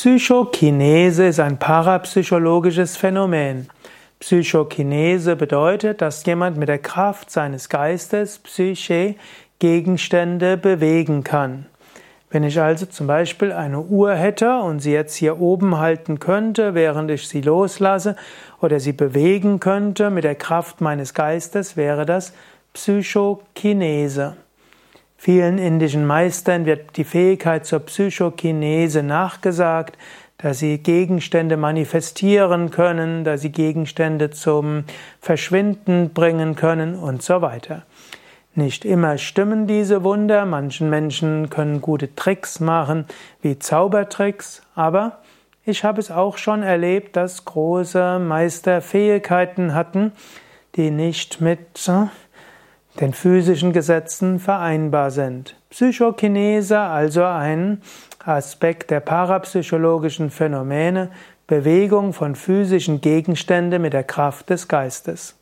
Psychokinese ist ein parapsychologisches Phänomen. Psychokinese bedeutet, dass jemand mit der Kraft seines Geistes, Psyche, Gegenstände bewegen kann. Wenn ich also zum Beispiel eine Uhr hätte und sie jetzt hier oben halten könnte, während ich sie loslasse, oder sie bewegen könnte mit der Kraft meines Geistes, wäre das Psychokinese. Vielen indischen Meistern wird die Fähigkeit zur Psychokinese nachgesagt, dass sie Gegenstände manifestieren können, dass sie Gegenstände zum Verschwinden bringen können und so weiter. Nicht immer stimmen diese Wunder, manchen Menschen können gute Tricks machen, wie Zaubertricks, aber ich habe es auch schon erlebt, dass große Meister Fähigkeiten hatten, die nicht mit den physischen Gesetzen vereinbar sind. Psychokinese, also ein Aspekt der parapsychologischen Phänomene, Bewegung von physischen Gegenständen mit der Kraft des Geistes.